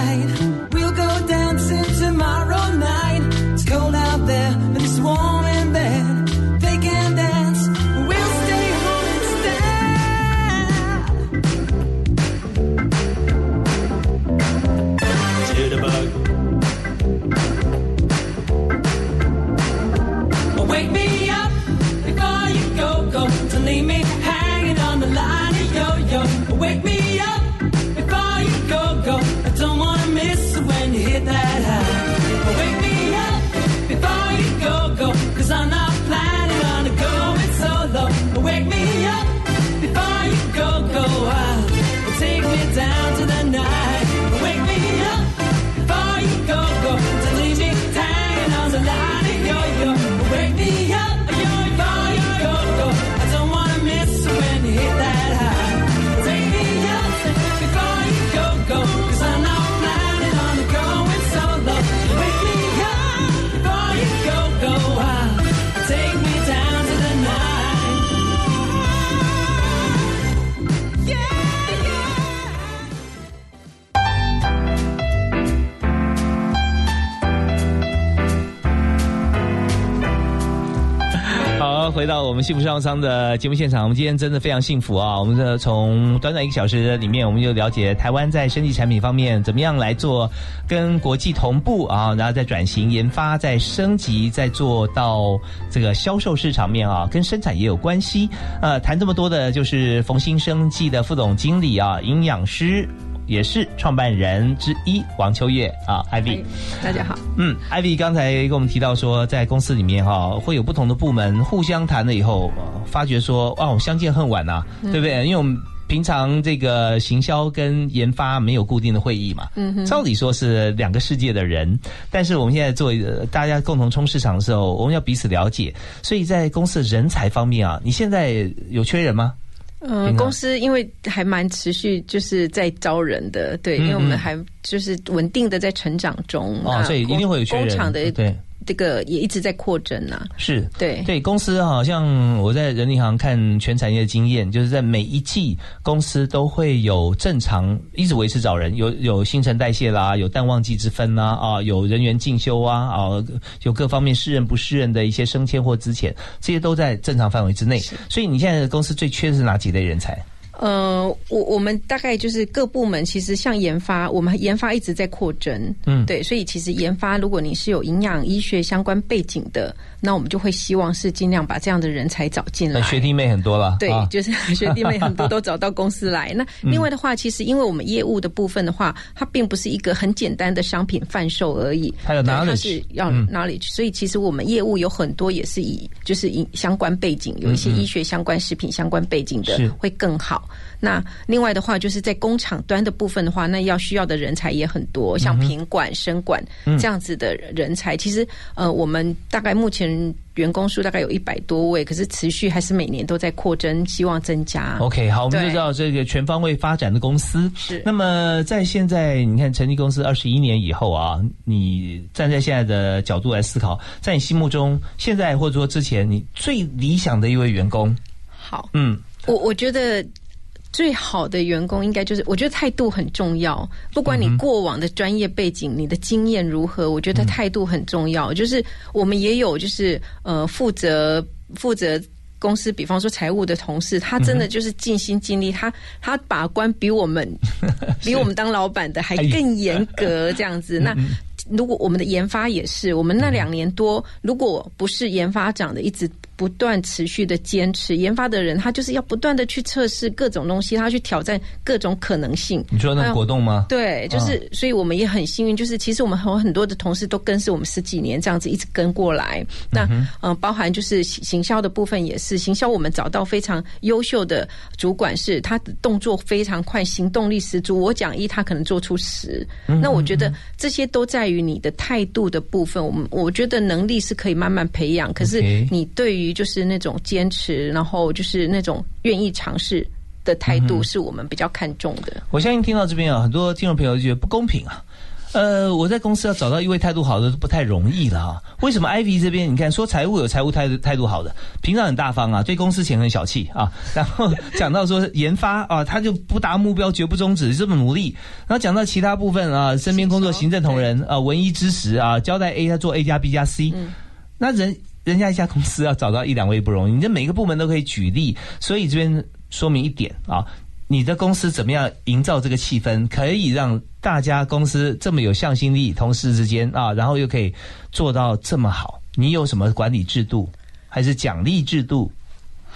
night 回到我们幸福商商的节目现场，我们今天真的非常幸福啊！我们的从短短一个小时里面，我们就了解台湾在生技产品方面怎么样来做跟国际同步啊，然后再转型研发，再升级，再做到这个销售市场面啊，跟生产也有关系。呃，谈这么多的就是冯新生技的副总经理啊，营养师。也是创办人之一王秋月啊，Ivy。大家好。嗯，Ivy 刚才跟我们提到说，在公司里面哈、会有不同的部门互相谈了以后，呃发觉说哦，相见恨晚呐、嗯对不对？因为我们平常这个行销跟研发没有固定的会议嘛，嗯哼照理说是两个世界的人，但是我们现在做呃大家共同冲市场的时候，我们要彼此了解，所以在公司人才方面啊，你现在有缺人吗？呃平，常公司因为还蛮持续，就是在招人的，对，嗯因为我们嗯。还就是稳定的在成长中所以一定会有工厂的对这个也一直在扩增啊，是对对，公司好像我在人力行看全产业的经验，就是在每一季公司都会有正常一直维持找人，有有新陈代谢啦，有淡旺季之分啦，啊，有人员进修啊，啊，有各方面适任不适任的一些升迁或资遣，这些都在正常范围之内。所以你现在的公司最缺的是哪几类人才？呃，我我们大概就是各部门，其实像研发，我们研发一直在扩增，嗯。对，所以其实研发，如果你是有营养医学相关背景的，那我们就会希望是尽量把这样的人才找进来。呃。学弟妹很多了，对，啊。就是 学弟妹很多都找到公司来。那 嗯。另外的话，其实因为我们业务的部分的话，它并不是一个很简单的商品贩售而已，它有对 knowledge 它是要嗯。knowledge，、所以其实我们业务有很多也是以就是以相关背景，有一些医学相关、食品相关背景的是。会更好。那另外的话，就是在工厂端的部分的话，那要需要的人才也很多，像品管、生管嗯。这样子的人才。其实呃，我们大概目前员工数大概有一百多位，可是持续还是每年都在扩增，希望增加。OK，好，我们就知道这个全方位发展的公司。是。那么在现在，你看成立公司二十一年以后啊，你站在现在的角度来思考，在你心目中，现在或者说之前，你最理想的一位员工，好，嗯，我我觉得最好的员工应该就是，我觉得态度很重要。不管你过往的专业背景、你的经验如何，我觉得态度很重要。就是我们也有就是呃负责负责。公司，比方说财务的同事，他真的就是尽心尽力，他他把关比我们 比我们当老板的还 更严格，这样子。那如果我们的研发也是，我们那两年多，如果不是研发长的一直不断持续的坚持，研发的人他就是要不断的去测试各种东西，他去挑战各种可能性。你说那个活动吗？对，就是，所以我们也很幸运，就是其实我们有很多的同事都跟是我们十几年这样子一直跟过来。那嗯、呃，包含就是行行销的部分也是，行销我们找到非常优秀的主管，是他的动作非常快，行动力十足。我讲一，他可能做出十。那我觉得这些都在于你的态度的部分。我们我觉得能力是可以慢慢培养，可是你对于就是那种坚持，然后就是那种愿意尝试的态度，是我们比较看重的。我相信听到这边啊，很多听众朋友就觉得不公平啊。呃，我在公司要找到一位态度好的都不太容易了啊。为什么 Ivy 这边你看说财务有财务态度态度好的，平常很大方啊，对公司钱很小气啊。然后讲到说研发啊，他就不达目标绝不终止，这么努力。然后讲到其他部分啊，身边工作行政同仁啊，文艺知识啊，交代 A 他做 A 加 B 加 C，、那人人家一家公司要找到一两位不容易，你这每个部门都可以举例，所以这边说明一点啊，你的公司怎么样营造这个气氛，可以让大家公司这么有向心力，同事之间啊，然后又可以做到这么好，你有什么管理制度，还是奖励制度？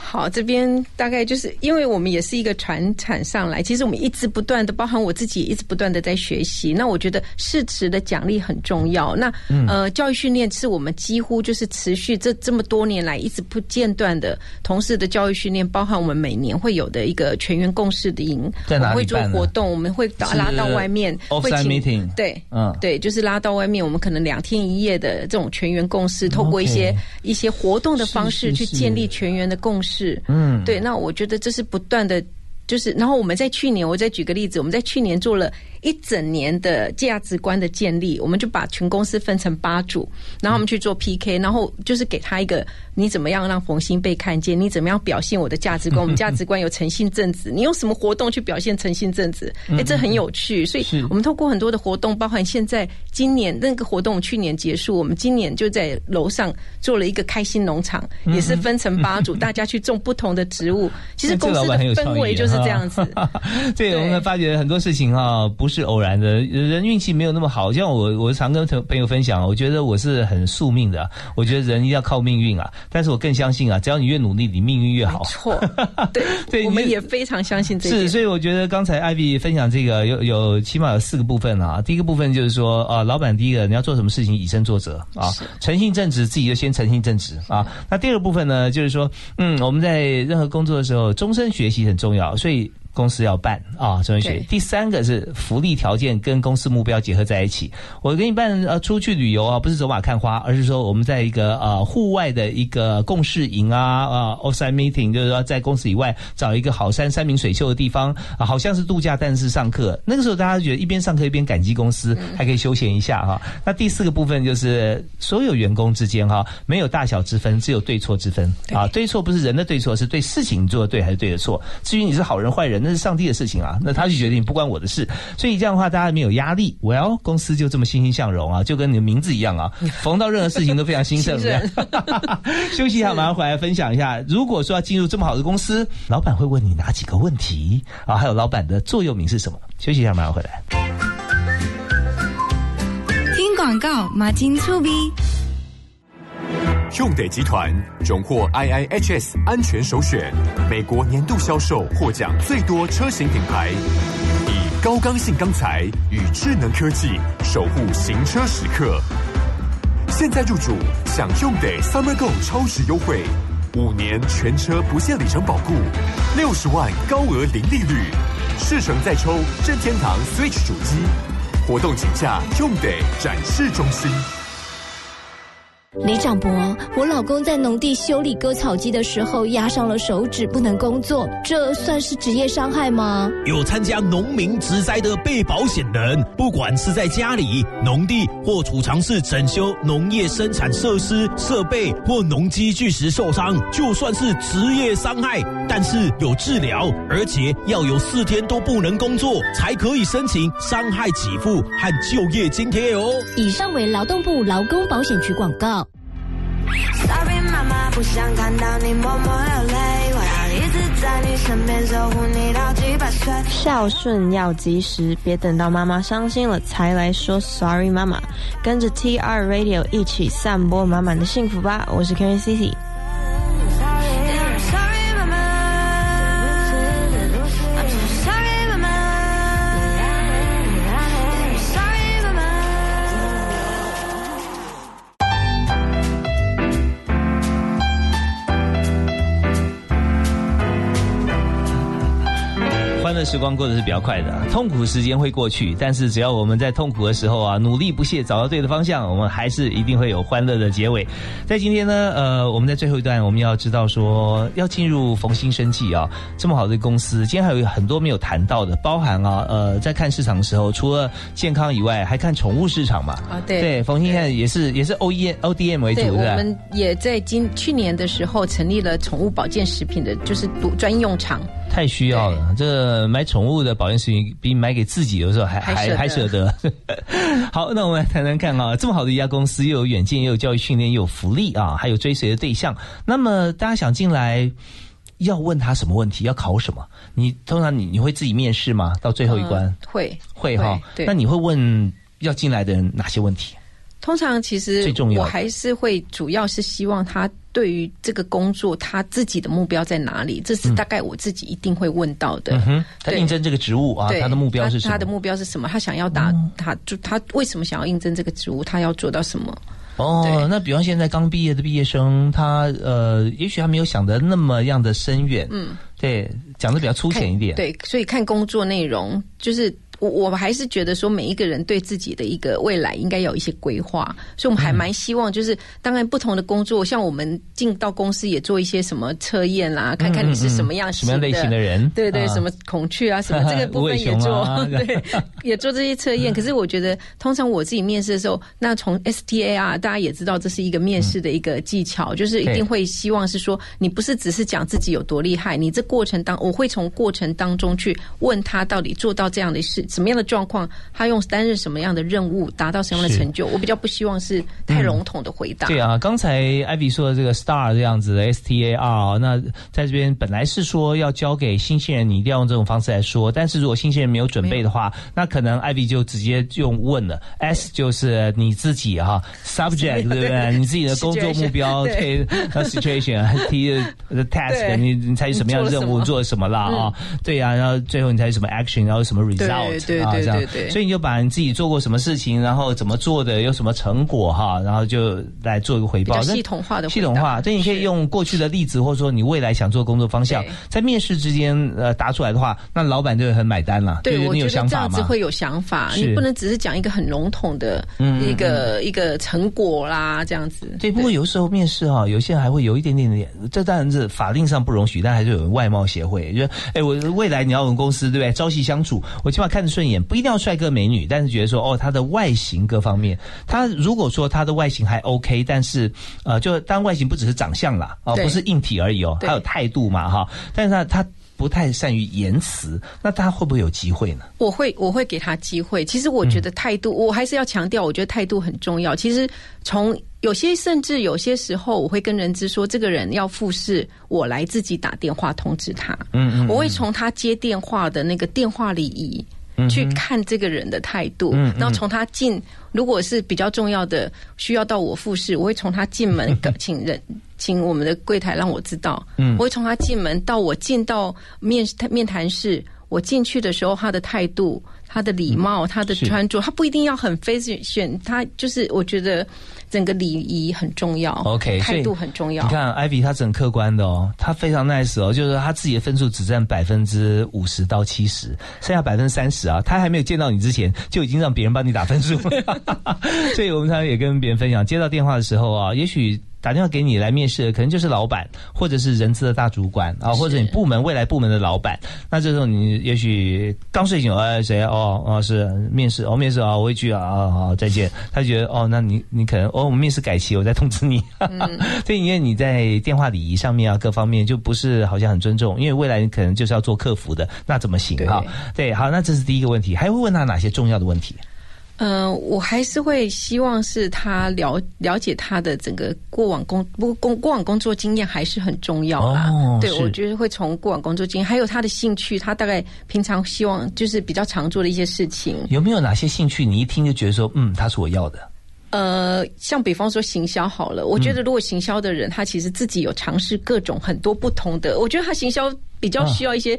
好，这边大概就是因为我们也是一个传产上来，其实我们一直不断的，包含我自己也一直不断的在学习。那我觉得适时的奖励很重要。那、嗯呃，教育训练是我们几乎就是持续这这么多年来一直不间断的同事的教育训练，包含我们每年会有的一个全员共事的营，在哪里我们会做办活动，我们会打拉到外面，会 meeting 对，嗯对，就是拉到外面，我们可能两天一夜的这种全员共事，透过一些一些活动的方式去建立全员的共识。嗯，对，那我觉得这是不断的，就是，然后我们在去年，我再举个例子，我们在去年做了一整年的价值观的建立，我们就把全公司分成八组，然后我们去做 PK，然后就是给他一个你怎么样让冯鑫被看见，你怎么样表现我的价值观，我们价值观有诚信正直，你用什么活动去表现诚信正直？哎，这很有趣，所以我们透过很多的活动，包含现在今年那个活动去年结束，我们今年就在楼上做了一个开心农场，也是分成八组，大家去种不同的植物。其实公司的氛围就是这样子。对，我们发觉很多事情啊、不是偶然的，人运气没有那么好。像我，我常跟朋友分享，我觉得我是很宿命的，我觉得人一定要靠命运啊。但是我更相信啊，只要你越努力，你命运越好。错，对，对我们也非常相信这一是，所以我觉得刚才艾比分享这个有有起码有四个部分啊。第一个部分就是说啊，老板第一个你要做什么事情以身作则啊，诚信正直，自己就先诚信正直啊。那第二个部分呢，就是说，嗯，我们在任何工作的时候，终身学习很重要，所以。公司要办啊，终身学。第三个是福利条件跟公司目标结合在一起。我跟你办呃出去旅游啊，不是走马看花，而是说我们在一个呃户外的一个共事营啊啊 offsite meeting，就是说在公司以外找一个好山山明水秀的地方啊，好像是度假，但是上课。那个时候大家觉得一边上课一边感激公司，还可以休闲一下哈。那第四个部分就是所有员工之间哈，没有大小之分，只有对错之分啊。对错不是人的对错，是对事情做的对还是对的错。至于你是好人坏人。那是上帝的事情啊，那他去决定，不关我的事。所以这样的话，大家没有压力。well，公司就这么欣欣向荣啊，就跟你的名字一样啊，逢到任何事情都非常兴盛。这样 休息一下，马上回来分享一下。如果说要进入这么好的公司，老板会问你哪几个问题啊？还有老板的座右铭是什么？休息一下，马上回来。听广告，马金粗逼。用得集团荣获 IIHS 安全首选，美国年度销售获奖最多车型品牌，以高刚性钢材与智能科技守护行车时刻。现在入主享用得 Summer Go 超值优惠，五年全车不限里程保固，六十万高额零利率，试乘再抽任天堂 Switch 主机。活动请假用得展示中心。李长博，我老公在农地修理割草机的时候压伤了手指，不能工作，这算是职业伤害吗？有参加农民职灾的被保险人，不管是在家里、农地或储藏室整修农业生产设施、设备或农机具时受伤，就算是职业伤害，但是有治疗，而且要有四天都不能工作，才可以申请伤害给付和就业津贴哦。以上为劳动部劳工保险局广告。Sorry，妈妈，不想看到你默默流泪，我要一直在你身边守护你到几百岁。孝顺要及时，别等到妈妈伤心了才来说 sorry，妈妈。跟着 TR Radio 一起散播满满的幸福吧！我是 Karen City。欢乐时光过得是比较快的，痛苦时间会过去，但是只要我们在痛苦的时候啊，努力不懈，找到对的方向，我们还是一定会有欢乐的结尾。在今天呢，呃，我们在最后一段，我们要知道说，要进入冯鑫生计啊，这么好的公司，今天还有很多没有谈到的，包含啊，呃，在看市场的时候，除了健康以外，还看宠物市场嘛。啊对对，冯鑫现在也是也是 O E O D M 为主，对，是吧？我们也在今去年的时候成立了宠物保健食品的，就是独专用厂。太需要了，这买宠物的保健食品比买给自己有时候还还还还舍舍得。好，那我们来谈谈看啊，这么好的一家公司，又有远见，又有教育训练，又有福利啊，还有追随的对象。那么大家想进来，要问他什么问题？要考什么？你通常你你会自己面试吗？到最后一关、嗯会会哈？对，那你会问要进来的人哪些问题？通常其实最重要我还是会主要是希望他对于这个工作他自己的目标在哪里，这是大概我自己一定会问到的。他对应征这个职务啊，他的目标是什么？他他的目标是什么？他想要达，他就他为什么想要应征这个职务？他要做到什么？哦，那比方现在刚毕业的毕业生，他呃，也许他没有想的那么样的深远，嗯，对，讲的比较粗浅一点，对，所以看工作内容，就是我我还是觉得说，每一个人对自己的一个未来应该有一些规划，所以我们还蛮希望，就是、当然不同的工作，像我们进到公司也做一些什么测验啦，看看你是什么样什么样类型的人，对对，啊。什么恐惧啊，什么 这个部分也做，啊对，也做这些测验。可是我觉得，通常我自己面试的时候，那从 STAR 大家也知道，这是一个面试的一个技巧，就是一定会希望是说，你不是只是讲自己有多厉害，你这过程当，我会从过程当中去问他到底做到这样的事，什么样的状况，他用担任什么样的任务，达到什么样的成就。我比较不希望是太笼统的回答。对啊，刚才艾比说的这个 STAR 这样子的 S T A R，那在这边本来是说要交给新鲜人，你一定要用这种方式来说。但是如果新鲜人没有准备的话，那可能艾比就直接用问了。S 就是你自己哈，subject 对不对？你自己的工作目标，对，那 situation，T 的 task，你你采取什么样的任务，做了什么了啊？对呀，然后最后你采取什么 action，然后什么 result 啊这样。所以你就把你自己做过什么事情，然后怎么做的，有什么成果哈，然后就来做一个回报。系统化的系统化，对，你可以用过去的例子，或者说你未来想做工作方向，在面试之间呃答出来的话，那老板就会很买单了。对，你有想法这样子会有想法，你不能只是讲一个很笼统的一个一个成果啦，这样子。对，不过有时候面试哈，有些人还会有一点点点，这当然是法令上不容许，但还是有外貌协会，就哎，我未来你要我们公司对不对？朝夕相处，我起码看着顺眼，不一定要帅哥美女，但是觉得说哦，他的外形各方面，他如果说他的外形还 OK，但是呃，就当外形不只是长相啦，哦，不是硬体而已哦，还有态度嘛哈，但是他他。不太善于言辞，那他会不会有机会呢？我会，我会给他机会。其实我觉得态度，我还是要强调，我觉得态度很重要。其实从有些甚至有些时候，我会跟人资说，这个人要复试，我来自己打电话通知他。嗯嗯，我会从他接电话的那个电话礼仪。去看这个人的态度，嗯、然后从他进，如果是比较重要的，需要到我复试，我会从他进门 请人，请我们的柜台让我知道。嗯，我会从他进门到我进到面面谈室，我进去的时候，他的态度、他的礼貌、他的穿着，他不一定要很 fashion，他就是我觉得整个礼仪很重要 OK，态度很重要。你看，Ivy 她很客观的哦，他非常 nice 哦，就是他自己的分数只占百分之五十到七十，剩下百分之三十啊，他还没有见到你之前，就已经让别人帮你打分数。所以我们常常也跟别人分享，接到电话的时候啊，也许。打电话给你来面试的，可能就是老板，或者是人资的大主管啊，或者你部门未来部门的老板。那这时候你也许刚睡醒，哎，谁哦哦是面试哦面试啊，我一句啊啊好再见。他觉得哦，那你你可能哦我们面试改期，我再通知你。所以因为你在电话礼仪上面啊各方面就不是好像很尊重，因为未来你可能就是要做客服的，那怎么行啊？对，好，那这是第一个问题，还会问他哪些重要的问题？嗯、我还是会希望是他了了解他的整个过往工不过工过往工作经验还是很重要啊。对，哦是我觉得会从过往工作经验，还有他的兴趣，他大概平常希望就是比较常做的一些事情。有没有哪些兴趣你一听就觉得说，嗯，他是我要的？呃，像比方说行销好了，我觉得如果行销的人、他其实自己有尝试各种很多不同的，我觉得他行销比较需要一些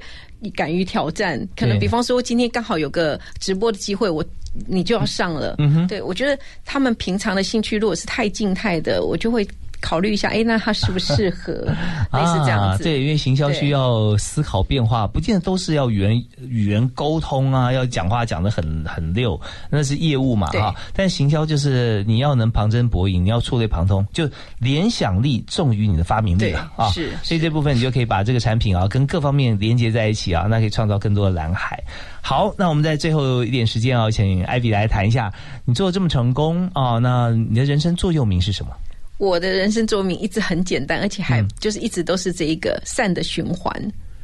敢于挑战。可能比方说今天刚好有个直播的机会，我你就要上了。对我觉得他们平常的兴趣如果是太静态的，我就会考虑一下，哎，那他适不适合 类似这样子？啊。对，因为行销需要思考变化，不见得都是要语言语言沟通啊，要讲话讲得很很溜，那是业务嘛对哈。但行销就是你要能旁征博引，你要触类旁通，就联想力重于你的发明力了啊。是所以这部分你就可以把这个产品啊跟各方面连接在一起啊，那可以创造更多的蓝海。好，那我们在最后一点时间啊，请艾比来谈一下，你做的这么成功啊，那你的人生座右铭是什么？我的人生座右铭一直很简单，而且还嗯就是一直都是这一个善的循环。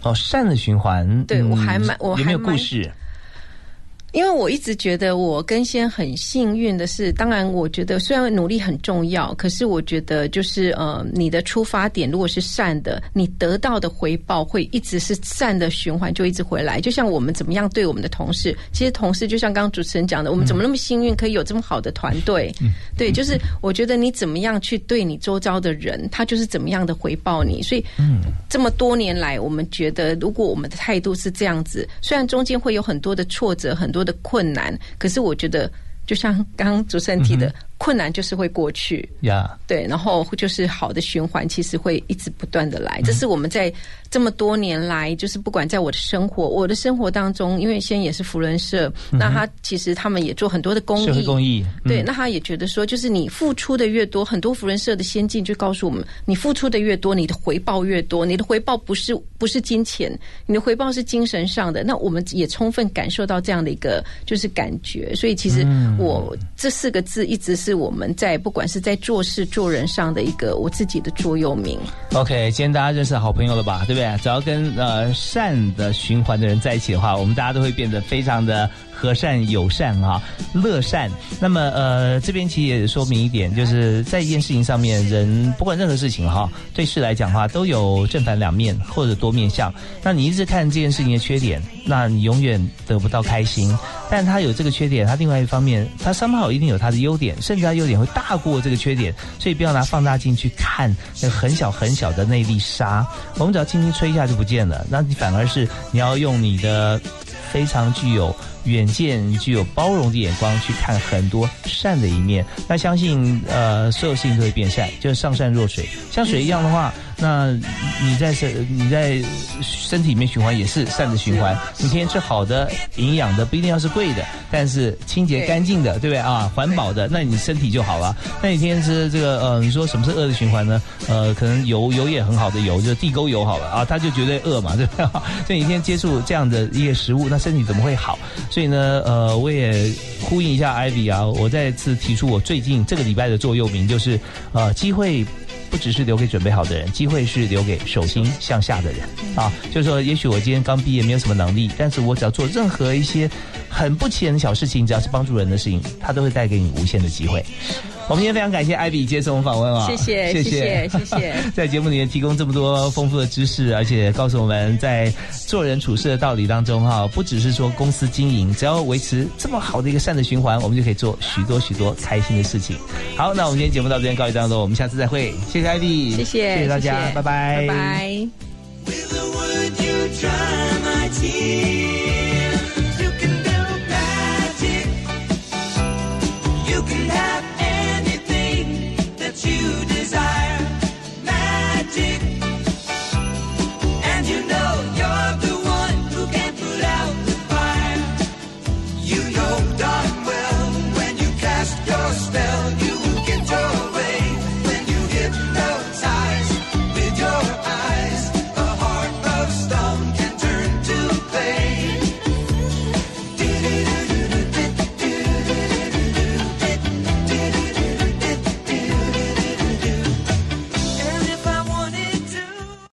哦，善的循环。对我还蛮我有没有故事？因为我一直觉得我跟先很幸运的是，当然我觉得虽然努力很重要，可是我觉得就是呃，你的出发点如果是善的，你得到的回报会一直是善的循环，就一直回来。就像我们怎么样对我们的同事，其实同事就像刚刚主持人讲的，我们怎么那么幸运可以有这么好的团队？对，就是我觉得你怎么样去对你周遭的人，他就是怎么样的回报你。所以，这么多年来，我们觉得如果我们的态度是这样子，虽然中间会有很多的挫折、很多的困难，可是我觉得，就像刚刚主持人提的，困难就是会过去。呀、对，然后就是好的循环，其实会一直不断的来。这是我们在这么多年来，就是不管在我的生活，我的生活当中，因为先也是福伦社，那他其实他们也做很多的公益，公益嗯对，那他也觉得说，就是你付出的越多，很多福伦社的先进就告诉我们，你付出的越多，你的回报越多。你的回报不是不是金钱，你的回报是精神上的。那我们也充分感受到这样的一个就是感觉，所以其实嗯我这四个字一直是是我们在不管是在做事做人上的一个我自己的座右铭。OK，今天大家认识好朋友了吧？对不对？只要跟呃善的循环的人在一起的话，我们大家都会变得非常的和善、友善啊，乐善。那么呃，这边其实也说明一点，就是在一件事情上面，人不管任何事情哈，对事来讲的话，都有正反两面或者多面相。那你一直看这件事情的缺点，那你永远得不到开心。但他有这个缺点，他另外一方面，他三号一定有他的优点，甚至他优点会大过这个缺点，所以不要拿放大镜去看那很小很小的那粒沙，我们只要轻轻吹一下就不见了。那你反而是你要用你的非常具有远见、具有包容的眼光去看很多善的一面。那相信呃，所有事情都会变善，就是上善若水，像水一样的话，那你在身你在身体里面循环也是善的循环。你天天吃好的、营养的，不一定要是贵的，但是清洁干净的，对不对啊？环保的，那你身体就好了。那你天天吃这个呃，你说什么是恶的循环呢？呃，可能油油也很好的油，就是地沟油好了啊，它就绝对恶嘛，对不对？所以你天天接触这样的一些食物，那身体怎么会好？所以呢，呃，我也呼应一下 Ivy 啊，我再次提出我最近这个礼拜的座右铭，就是呃，机会。不只是留给准备好的人，机会是留给手心向下的人啊。就是说，也许我今天刚毕业，没有什么能力，但是我只要做任何一些很不起眼的小事情，只要是帮助人的事情，它都会带给你无限的机会。我们今天非常感谢艾比接受我们访问啊，谢谢谢谢。谢谢谢 在节目里面提供这么多丰富的知识，而且告诉我们在做人处事的道理当中哈，不只是说公司经营，只要维持这么好的一个善的循环，我们就可以做许多许多开心的事情。好，那我们今天节目到这边告一段落，我们下次再会，谢谢艾比，谢谢谢谢大家，拜拜，拜拜。you can have